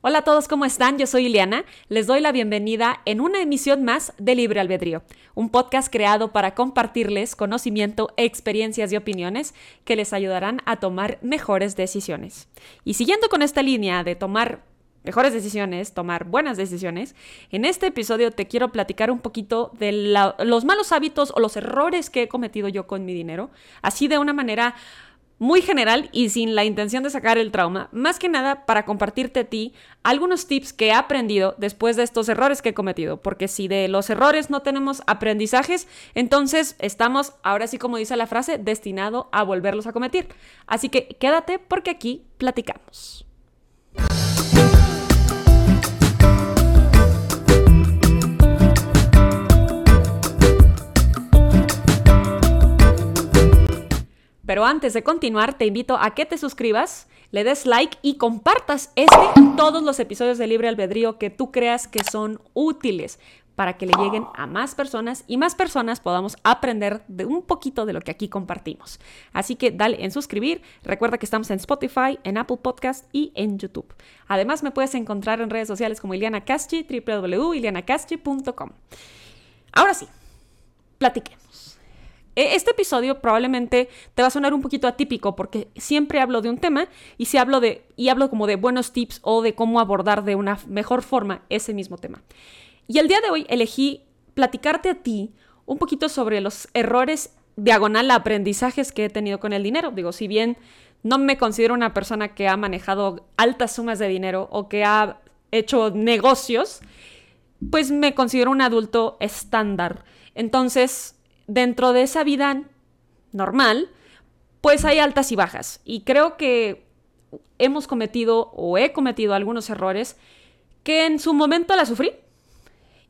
Hola a todos, ¿cómo están? Yo soy Ileana. Les doy la bienvenida en una emisión más de Libre Albedrío, un podcast creado para compartirles conocimiento, experiencias y opiniones que les ayudarán a tomar mejores decisiones. Y siguiendo con esta línea de tomar mejores decisiones, tomar buenas decisiones, en este episodio te quiero platicar un poquito de los malos hábitos o los errores que he cometido yo con mi dinero, así de una manera muy general y sin la intención de sacar el trauma, más que nada para compartirte a ti algunos tips que he aprendido después de estos errores que he cometido, porque si de los errores no tenemos aprendizajes, entonces estamos, ahora sí como dice la frase, destinado a volverlos a cometer. Así que quédate porque aquí platicamos. Pero antes de continuar, te invito a que te suscribas, le des like y compartas este y todos los episodios de Libre Albedrío que tú creas que son útiles para que le lleguen a más personas y más personas podamos aprender de un poquito de lo que aquí compartimos. Así que dale en suscribir. Recuerda que estamos en Spotify, en Apple Podcast y en YouTube. Además, me puedes encontrar en redes sociales como Iliana Caschi. Ahora sí, platiquemos. E, este episodio probablemente te va a sonar un poquito atípico porque siempre hablo de un tema y si hablo de y hablo como de buenos tips o de cómo abordar de una mejor forma ese mismo tema. Y el día de hoy elegí platicarte a ti un poquito sobre los errores diagonal aprendizajes que he tenido con el dinero. Digo, si bien no me considero una persona que ha manejado altas sumas de dinero o que ha hecho negocios, pues me considero un adulto estándar. Entonces, dentro de esa vida normal, pues hay altas y bajas. Y creo que hemos cometido o he cometido algunos errores que en su momento la sufrí.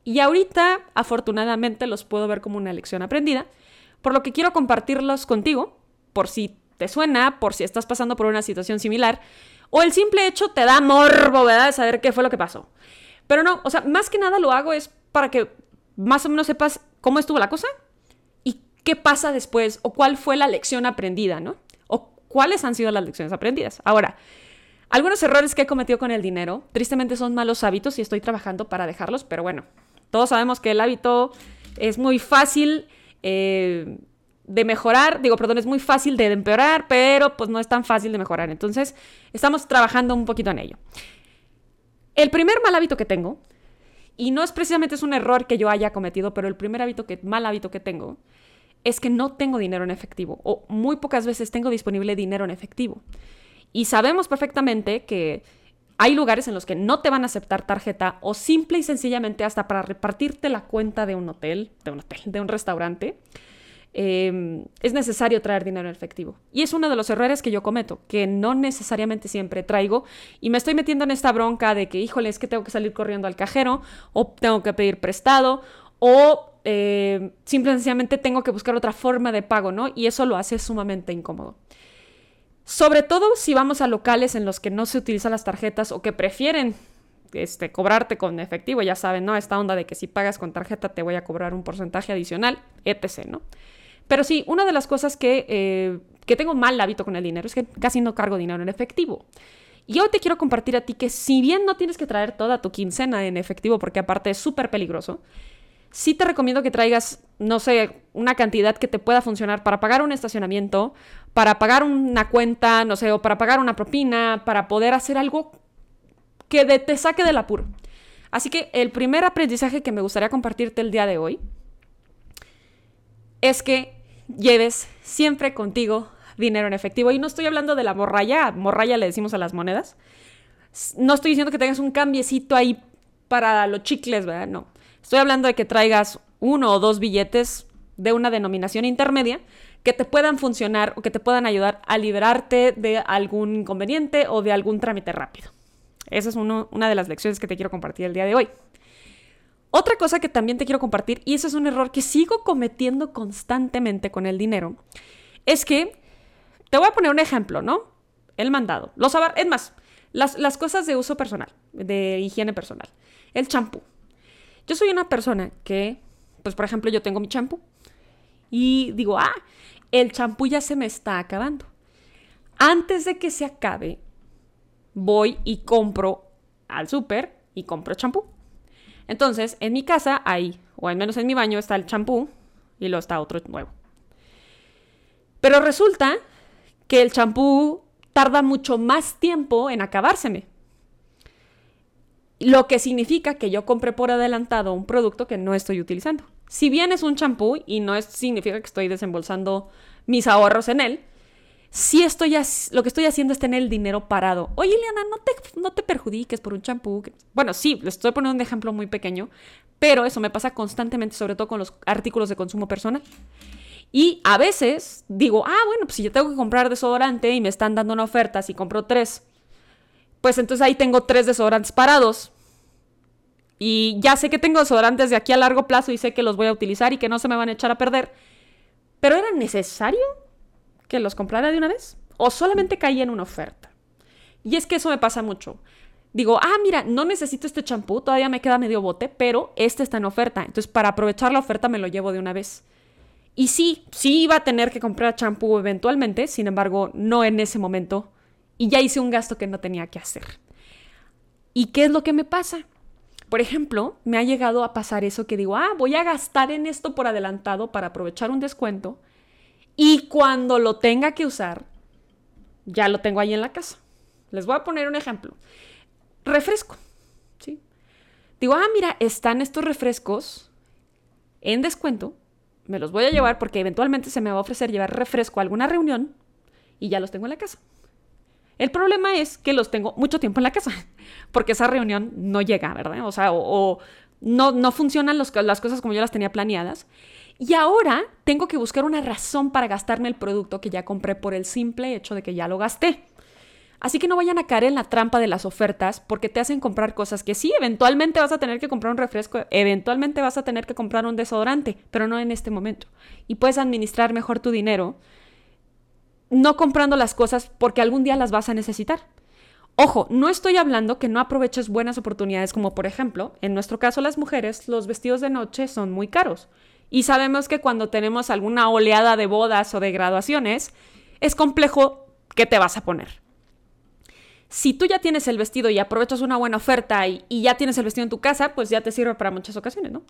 Y ahorita, afortunadamente, los puedo ver como una lección aprendida, por lo que quiero compartirlos contigo, por si te suena, por si estás pasando por una situación similar, o el simple hecho te da morbo, ¿verdad? De saber qué fue lo que pasó. Pero no, o sea, más que nada lo hago es para que más o menos sepas cómo estuvo la cosa qué pasa después o cuál fue la lección aprendida. O cuáles han sido las lecciones aprendidas. Ahora, algunos errores que he cometido con el dinero, tristemente son malos hábitos y estoy trabajando para dejarlos, pero bueno, todos sabemos que el hábito es muy fácil eh, de mejorar, digo, perdón, es muy fácil de empeorar, pero pues no es tan fácil de mejorar. Entonces, estamos trabajando un poquito en ello. El primer mal hábito que tengo, y no es precisamente es un error que yo haya cometido, pero el primer hábito mal hábito que tengo, es que no tengo dinero en efectivo o muy pocas veces tengo disponible dinero en efectivo. Y sabemos perfectamente que hay lugares en los que no te van a aceptar tarjeta o simple y sencillamente hasta para repartirte la cuenta de un hotel, de un hotel, de un restaurante, em, es necesario traer dinero en efectivo. Y es uno de los errores que yo cometo, que no necesariamente siempre traigo y me estoy metiendo en esta bronca de que, híjole, es que tengo que salir corriendo al cajero o tengo que pedir prestado o eh, simple y sencillamente tengo que buscar otra forma de pago, ¿no? Y eso lo hace sumamente incómodo. Sobre todo si vamos a locales en los que no se utilizan las tarjetas o que prefieren este, cobrarte con efectivo, ya saben, ¿no? Esta onda de que si pagas con tarjeta te voy a cobrar un porcentaje adicional, etc., ¿no? Pero sí, una de las cosas que, eh, que tengo mal hábito con el dinero es que casi no cargo dinero en efectivo. Y hoy te quiero compartir a ti que si bien no tienes que traer toda tu quincena en efectivo, porque aparte es súper peligroso, sí te recomiendo que traigas, no sé, una cantidad que te pueda funcionar para pagar un estacionamiento, para pagar una cuenta, no sé, o para pagar una propina, para poder hacer algo que te saque del apuro. Así que el primer aprendizaje que me gustaría compartirte el día de hoy es que lleves siempre contigo dinero en efectivo. Y no estoy hablando de la morralla, morralla le decimos a las monedas. No estoy diciendo que tengas un cambiecito ahí para los chicles, ¿verdad? No. Estoy hablando de que traigas uno o dos billetes de una denominación intermedia que te puedan funcionar o que te puedan ayudar a liberarte de algún inconveniente o de algún trámite rápido. Esa es una de las lecciones que te quiero compartir el día de hoy. Otra cosa que también te quiero compartir, y eso es un error que sigo cometiendo constantemente con el dinero, es que, te voy a poner un ejemplo, ¿no? El mandado. Los, es más, las, las cosas de uso personal, de higiene personal. El champú. Yo soy una persona que, pues por ejemplo, yo tengo mi champú y digo, ah, el champú ya se me está acabando. Antes de que se acabe, voy y compro al súper y compro champú. Entonces, en mi casa hay, o al menos en mi baño, está el champú y luego está otro nuevo. Pero resulta que el champú tarda mucho más tiempo en acabárseme. Lo que significa que yo compré por adelantado un producto que no estoy utilizando. Si bien es un champú y no es, significa que estoy desembolsando mis ahorros en él, sí estoy lo que estoy haciendo es tener el dinero parado. Oye, Liana, no te, no te perjudiques por un champú. Bueno, sí, le estoy poniendo un ejemplo muy pequeño, pero eso me pasa constantemente, sobre todo con los artículos de consumo personal. Y a veces digo, ah, bueno, pues si yo tengo que comprar desodorante y me están dando una oferta, si compro tres, pues entonces ahí tengo tres desodorantes parados. Y ya sé que tengo desodorantes de aquí a largo plazo y sé que los voy a utilizar y que no se me van a echar a perder. Pero ¿era necesario que los comprara de una vez? ¿O solamente caía en una oferta? Y es que eso me pasa mucho. Digo, ah, mira, no necesito este champú, todavía me queda medio bote, pero este está en oferta. Entonces, para aprovechar la oferta me lo llevo de una vez. Y sí, sí iba a tener que comprar champú eventualmente, sin embargo, no en ese momento. Y ya hice un gasto que no tenía que hacer. ¿Y qué es lo que me pasa? Por ejemplo, me ha llegado a pasar eso que digo, ah, voy a gastar en esto por adelantado para aprovechar un descuento. Y cuando lo tenga que usar, ya lo tengo ahí en la casa. Les voy a poner un ejemplo. Refresco. ¿sí? Digo, ah, mira, están estos refrescos en descuento me los voy a llevar porque eventualmente se me va a ofrecer llevar refresco a alguna reunión y ya los tengo en la casa. El problema es que los tengo mucho tiempo en la casa, porque esa reunión no llega, ¿verdad? O sea, o, no, no funcionan las cosas como yo las tenía planeadas. Y ahora tengo que buscar una razón para gastarme el producto que ya compré por el simple hecho de que ya lo gasté. Así que no vayan a caer en la trampa de las ofertas porque te hacen comprar cosas que sí, eventualmente vas a tener que comprar un refresco, eventualmente vas a tener que comprar un desodorante, pero no en este momento. Y puedes administrar mejor tu dinero no comprando las cosas porque algún día las vas a necesitar. Ojo, no estoy hablando que no aproveches buenas oportunidades como por ejemplo, en nuestro caso las mujeres, los vestidos de noche son muy caros. Y sabemos que cuando tenemos alguna oleada de bodas o de graduaciones, es complejo qué te vas a poner si tú ya tienes el vestido y aprovechas una buena oferta y, ya tienes el vestido en tu casa, pues ya te sirve para muchas ocasiones, ¿no?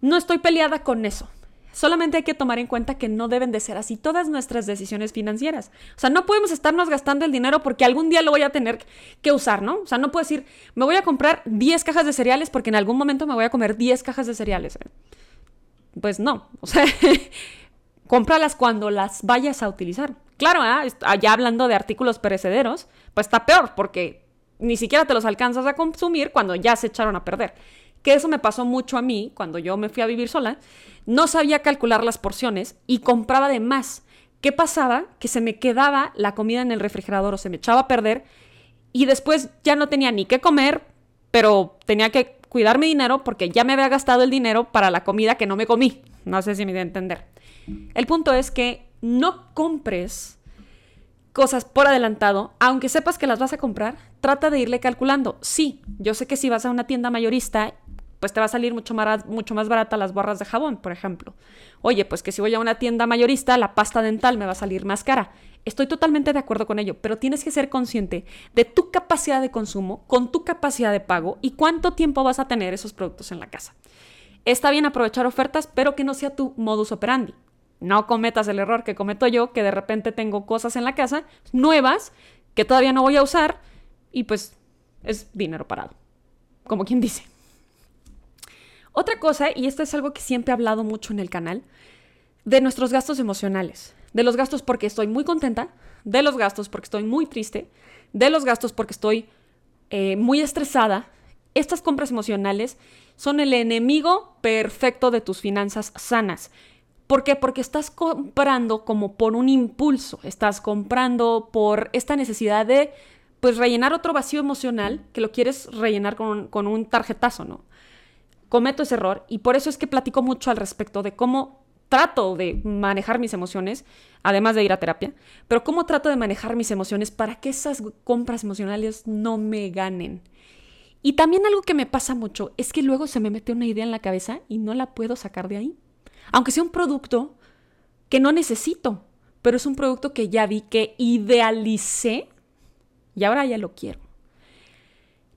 No estoy peleada con eso. Solamente hay que tomar en cuenta que no deben de ser así todas nuestras decisiones financieras. O sea, no podemos estarnos gastando el dinero porque algún día lo voy a tener que usar, ¿no? O sea, no puedo decir, me voy a comprar 10 cajas de cereales porque en algún momento me voy a comer 10 cajas de cereales. Pues no, o sea, cómpralas cuando las vayas a utilizar. Claro, ¿eh? ya hablando de artículos perecederos, pues está peor porque ni siquiera te los alcanzas a consumir cuando ya se echaron a perder. Que eso me pasó mucho a mí cuando yo me fui a vivir sola. No sabía calcular las porciones y compraba de más. ¿Qué pasaba? Que se me quedaba la comida en el refrigerador o se me echaba a perder y después ya no tenía ni qué comer, pero tenía que cuidar mi dinero porque ya me había gastado el dinero para la comida que no me comí. No sé si me voy a entender. El punto es que no compres cosas por adelantado, aunque sepas que las vas a comprar, trata de irle calculando. Sí, yo sé que si vas a una tienda mayorista, pues te va a salir mucho más, barata las barras de jabón, por ejemplo. Oye, pues que si voy a una tienda mayorista, la pasta dental me va a salir más cara. Estoy totalmente de acuerdo con ello, pero tienes que ser consciente de tu capacidad de consumo, con tu capacidad de pago y cuánto tiempo vas a tener esos productos en la casa. Está bien aprovechar ofertas, pero que no sea tu modus operandi. No cometas el error que cometo yo, que de repente tengo cosas en la casa nuevas que todavía no voy a usar y pues es dinero parado, como quien dice. Otra cosa, y esto es algo que siempre he hablado mucho en el canal, de nuestros gastos emocionales. De los gastos porque estoy muy contenta, de los gastos porque estoy muy triste, de los gastos porque estoy eh, muy estresada. Estas compras emocionales son el enemigo perfecto de tus finanzas sanas. ¿Por qué? Porque estás comprando como por un impulso, estás comprando por esta necesidad de pues rellenar otro vacío emocional que lo quieres rellenar con un, tarjetazo, ¿no? Cometo ese error y por eso es que platico mucho al respecto de cómo trato de manejar mis emociones, además de ir a terapia, pero cómo trato de manejar mis emociones para que esas compras emocionales no me ganen. Y también algo que me pasa mucho es que luego se me mete una idea en la cabeza y no la puedo sacar de ahí. Aunque sea un producto que no necesito, pero es un producto que ya vi que idealicé y ahora ya lo quiero.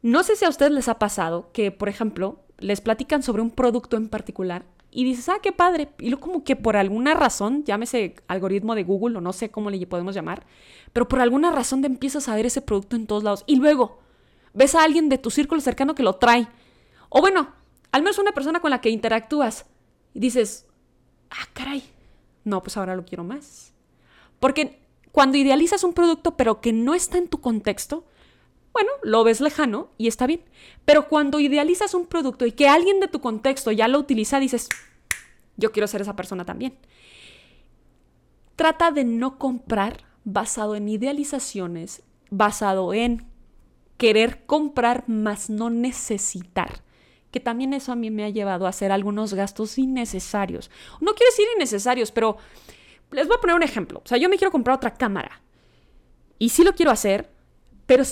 No sé si a ustedes les ha pasado que, por ejemplo, les platican sobre un producto en particular y dices, ah, qué padre. Y luego como que por alguna razón, llámese algoritmo de Google o no sé cómo le podemos llamar, pero por alguna razón te empiezas a ver ese producto en todos lados. Y luego ves a alguien de tu círculo cercano que lo trae. O bueno, al menos una persona con la que interactúas. Y dices, ah, caray, no, pues ahora lo quiero más. Porque cuando idealizas un producto pero que no está en tu contexto, bueno, lo ves lejano y está bien. Pero cuando idealizas un producto y que alguien de tu contexto ya lo utiliza, dices, yo quiero ser esa persona también. Trata de no comprar basado en idealizaciones, basado en querer comprar más no necesitar. Que también eso a mí me ha llevado a hacer algunos gastos innecesarios. No quiero decir innecesarios, pero les voy a poner un ejemplo. O sea, yo me quiero comprar otra cámara. Y sí lo quiero hacer, pero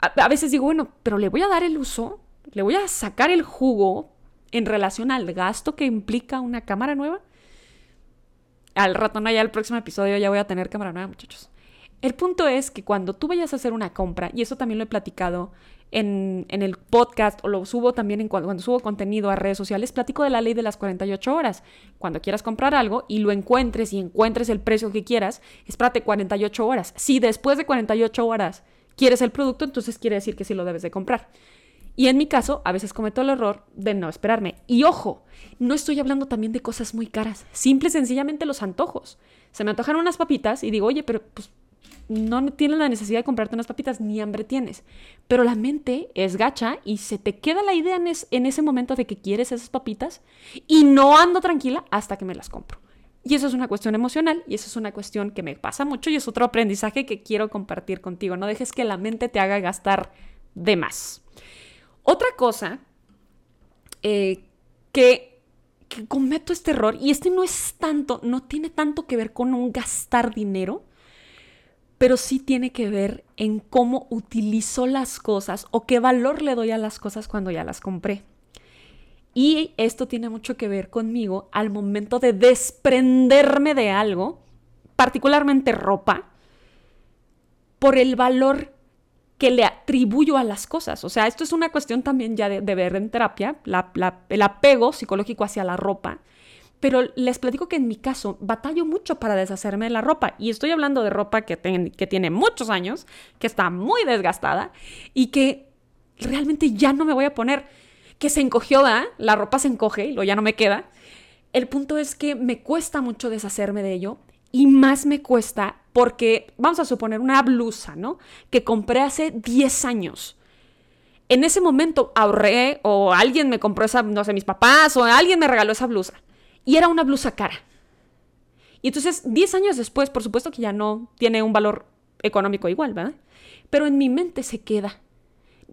a, veces digo, bueno, pero le voy a dar el uso, le voy a sacar el jugo en relación al gasto que implica una cámara nueva. Al no, ya el próximo episodio ya voy a tener cámara nueva, muchachos. El punto es que cuando tú vayas a hacer una compra, y eso también lo he platicado en, el podcast o lo subo también en cuando, subo contenido a redes sociales, platico de la ley de las 48 horas. Cuando quieras comprar algo y lo encuentres y encuentres el precio que quieras, espérate 48 horas. Si después de 48 horas quieres el producto, entonces quiere decir que sí lo debes de comprar. Y en mi caso, a veces cometo el error de no esperarme. Y ojo, no estoy hablando también de cosas muy caras. Simple y sencillamente los antojos. Se me antojan unas papitas y digo, oye, pero pues no tienes la necesidad de comprarte unas papitas, ni hambre tienes. Pero la mente es gacha y se te queda la idea en, en ese momento de que quieres esas papitas y no ando tranquila hasta que me las compro. Y eso es una cuestión emocional y eso es una cuestión que me pasa mucho y es otro aprendizaje que quiero compartir contigo. No dejes que la mente te haga gastar de más. Otra cosa eh, que, que cometo este error, y este no es tanto, no tiene tanto que ver con un gastar dinero, pero sí tiene que ver en cómo utilizo las cosas o qué valor le doy a las cosas cuando ya las compré. Y esto tiene mucho que ver conmigo al momento de desprenderme de algo, particularmente ropa, por el valor que le atribuyo a las cosas. O sea, esto es una cuestión también ya de, ver en terapia, el apego psicológico hacia la ropa. Pero les platico que en mi caso batallo mucho para deshacerme de la ropa. Y estoy hablando de ropa que, que tiene muchos años, que está muy desgastada y que realmente ya no me voy a poner que se encogió, ¿da? La ropa se encoge y lo ya no me queda. El punto es que me cuesta mucho deshacerme de ello y más me cuesta porque, vamos a suponer, una blusa, ¿no? Que compré hace 10 años. En ese momento ahorré o alguien me compró esa, no sé, mis papás o alguien me regaló esa blusa. Y era una blusa cara. Y entonces, 10 años después, por supuesto que ya no tiene un valor económico igual, ¿verdad? Pero en mi mente se queda.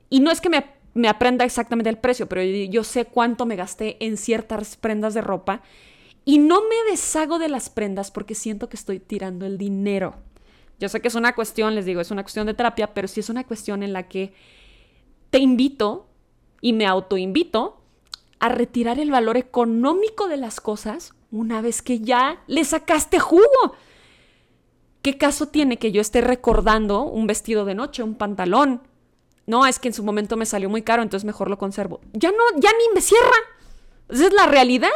Y no es que me me aprenda exactamente el precio, pero yo sé cuánto me gasté en ciertas prendas de ropa y no me deshago de las prendas porque siento que estoy tirando el dinero. Yo sé que es una cuestión, les digo, es una cuestión de terapia, pero sí es una cuestión en la que te invito y me autoinvito a retirar el valor económico de las cosas una vez que ya le sacaste jugo. ¿Qué caso tiene que yo esté recordando un vestido de noche, un pantalón, no, es que en su momento me salió muy caro, entonces mejor lo conservo. Ya no, ya ni me cierra. Esa es la realidad.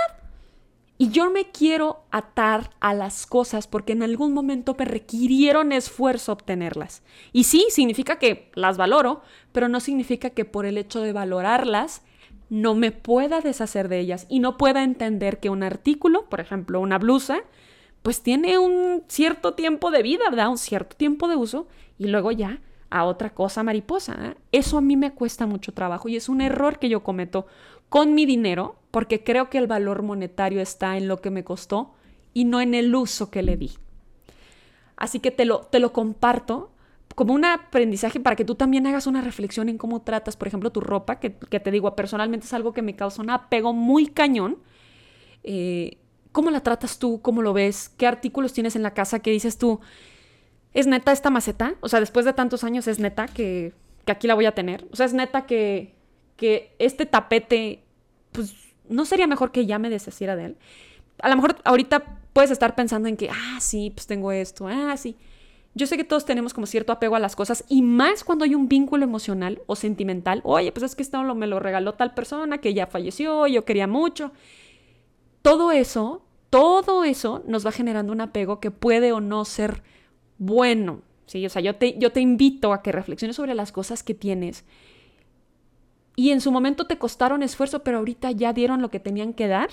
Y yo me quiero atar a las cosas porque en algún momento me requirieron esfuerzo obtenerlas. Y sí, significa que las valoro, pero no significa que por el hecho de valorarlas no me pueda deshacer de ellas y no pueda entender que un artículo, por ejemplo, una blusa, pues tiene un cierto tiempo de vida, ¿verdad? Un cierto tiempo de uso y luego ya a otra cosa mariposa. ¿eh? Eso a mí me cuesta mucho trabajo y es un error que yo cometo con mi dinero porque creo que el valor monetario está en lo que me costó y no en el uso que le di. Así que te lo, te lo comparto como un aprendizaje para que tú también hagas una reflexión en cómo tratas, por ejemplo, tu ropa, que, te digo, personalmente es algo que me causa un apego muy cañón. Eh, ¿Cómo la tratas tú? ¿Cómo lo ves? ¿Qué artículos tienes en la casa que dices tú? ¿Es neta esta maceta? O sea, después de tantos años, ¿es neta que, aquí la voy a tener? O sea, ¿es neta que, que este tapete, pues, no sería mejor que ya me deshaciera de él? A lo mejor ahorita puedes estar pensando en que, ah, sí, pues tengo esto, ah, sí. yo sé que todos tenemos como cierto apego a las cosas y más cuando hay un vínculo emocional o sentimental. Oye, pues es que esto me lo regaló tal persona que ya falleció, yo quería mucho. Todo eso, todo eso nos va generando un apego que puede o no ser bueno. Sí, o sea, yo te, yo te invito a que reflexiones sobre las cosas que tienes y en su momento te costaron esfuerzo, pero ahorita ya dieron lo que tenían que dar.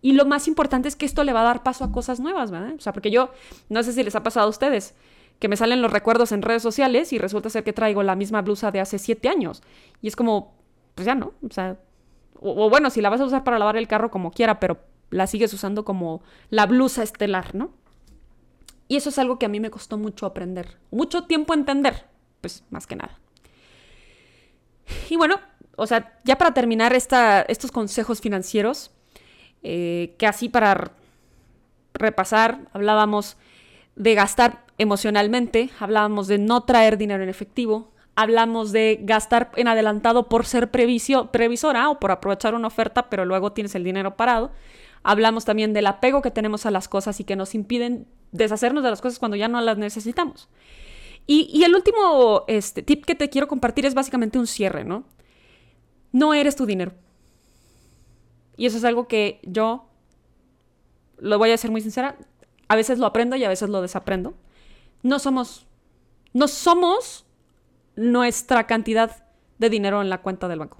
Y lo más importante es que esto le va a dar paso a cosas nuevas, ¿verdad? O sea, porque yo, no sé si les ha pasado a ustedes, que me salen los recuerdos en redes sociales y resulta ser que traigo la misma blusa de hace siete años. Y es como, pues ya no, o sea, o, bueno, si la vas a usar para lavar el carro como quiera, pero la sigues usando como la blusa estelar, ¿no? Y eso es algo que a mí me costó mucho aprender, mucho tiempo entender, pues más que nada. Y bueno, o sea, ya para terminar esta, estos consejos financieros, eh, que así para repasar, hablábamos de gastar emocionalmente, hablábamos de no traer dinero en efectivo, hablamos de gastar en adelantado por ser previsora o por aprovechar una oferta, pero luego tienes el dinero parado. Hablamos también del apego que tenemos a las cosas y que nos impiden deshacernos de las cosas cuando ya no las necesitamos. Y, el último este, tip que te quiero compartir es básicamente un cierre, ¿no? No eres tu dinero. Y eso es algo que yo, lo voy a ser muy sincera, a veces lo aprendo y a veces lo desaprendo. No somos, no somos nuestra cantidad de dinero en la cuenta del banco.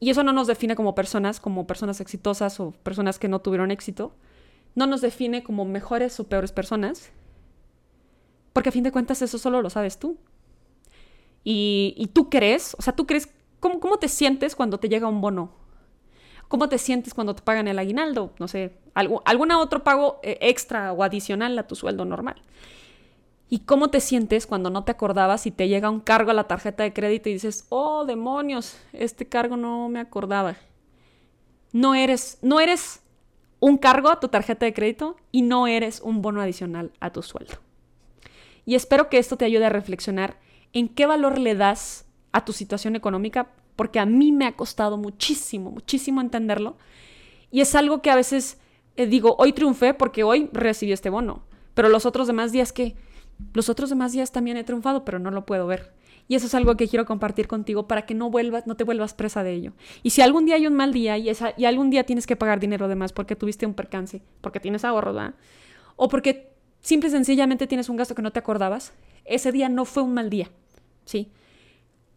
Y eso no nos define como personas, como personas exitosas o personas que no tuvieron éxito. No nos define como mejores o peores personas. Porque a fin de cuentas eso solo lo sabes tú. Y, tú crees, o sea, tú crees, ¿cómo, ¿cómo te sientes cuando te llega un bono ¿Cómo te sientes cuando te pagan el aguinaldo? No sé, algo, algún otro pago eh, extra o adicional a tu sueldo normal. ¿Y cómo te sientes cuando no te acordabas y te llega un cargo a la tarjeta de crédito y dices, oh, demonios, este cargo no me acordaba? No eres, no eres un cargo a tu tarjeta de crédito y no eres un bono adicional a tu sueldo. Y espero que esto te ayude a reflexionar en qué valor le das a tu situación económica porque a mí me ha costado muchísimo, muchísimo entenderlo. Y es algo que a veces eh, digo, hoy triunfé porque hoy recibí este bono, pero los otros demás días que, los otros demás días también he triunfado, pero no lo puedo ver. Y eso es algo que quiero compartir contigo para que no vuelvas, no te vuelvas presa de ello. Y si algún día hay un mal día y, esa, y algún día tienes que pagar dinero de más porque tuviste un percance, porque tienes ahorros, ¿verdad? O porque simple y sencillamente tienes un gasto que no te acordabas, ese día no fue un mal día, ¿sí?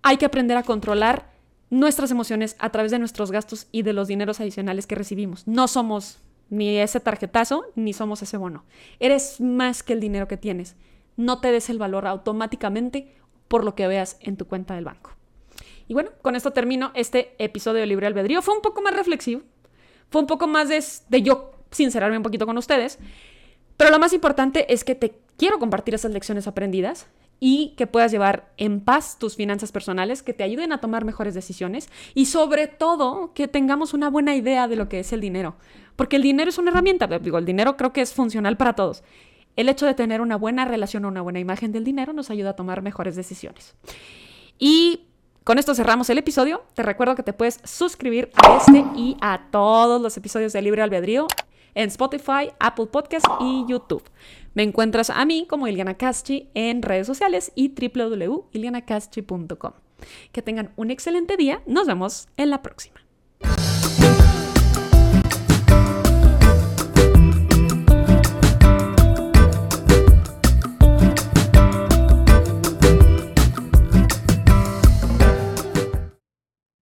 Hay que aprender a controlar nuestras emociones a través de nuestros gastos y de los dineros adicionales que recibimos. No somos ni ese tarjetazo, ni somos ese bono. Eres más que el dinero que tienes. No te des el valor automáticamente por lo que veas en tu cuenta del banco. Y bueno, con esto termino este episodio de Libre Albedrío. Fue un poco más reflexivo, fue un poco más de, de yo sincerarme un poquito con ustedes, pero lo más importante es que te quiero compartir esas lecciones aprendidas y que puedas llevar en paz tus finanzas personales, que te ayuden a tomar mejores decisiones y sobre todo que tengamos una buena idea de lo que es el dinero. Porque el dinero es una herramienta, digo, el dinero creo que es funcional para todos. El hecho de tener una buena relación o una buena imagen del dinero nos ayuda a tomar mejores decisiones. Y con esto cerramos el episodio. Te recuerdo que te puedes suscribir a este y a todos los episodios de Libre Albedrío en Spotify, Apple Podcast y YouTube. Me encuentras a mí como Iliana Caschi en redes sociales y www.ilianacaschi.com. Que tengan un excelente día. Nos vemos en la próxima.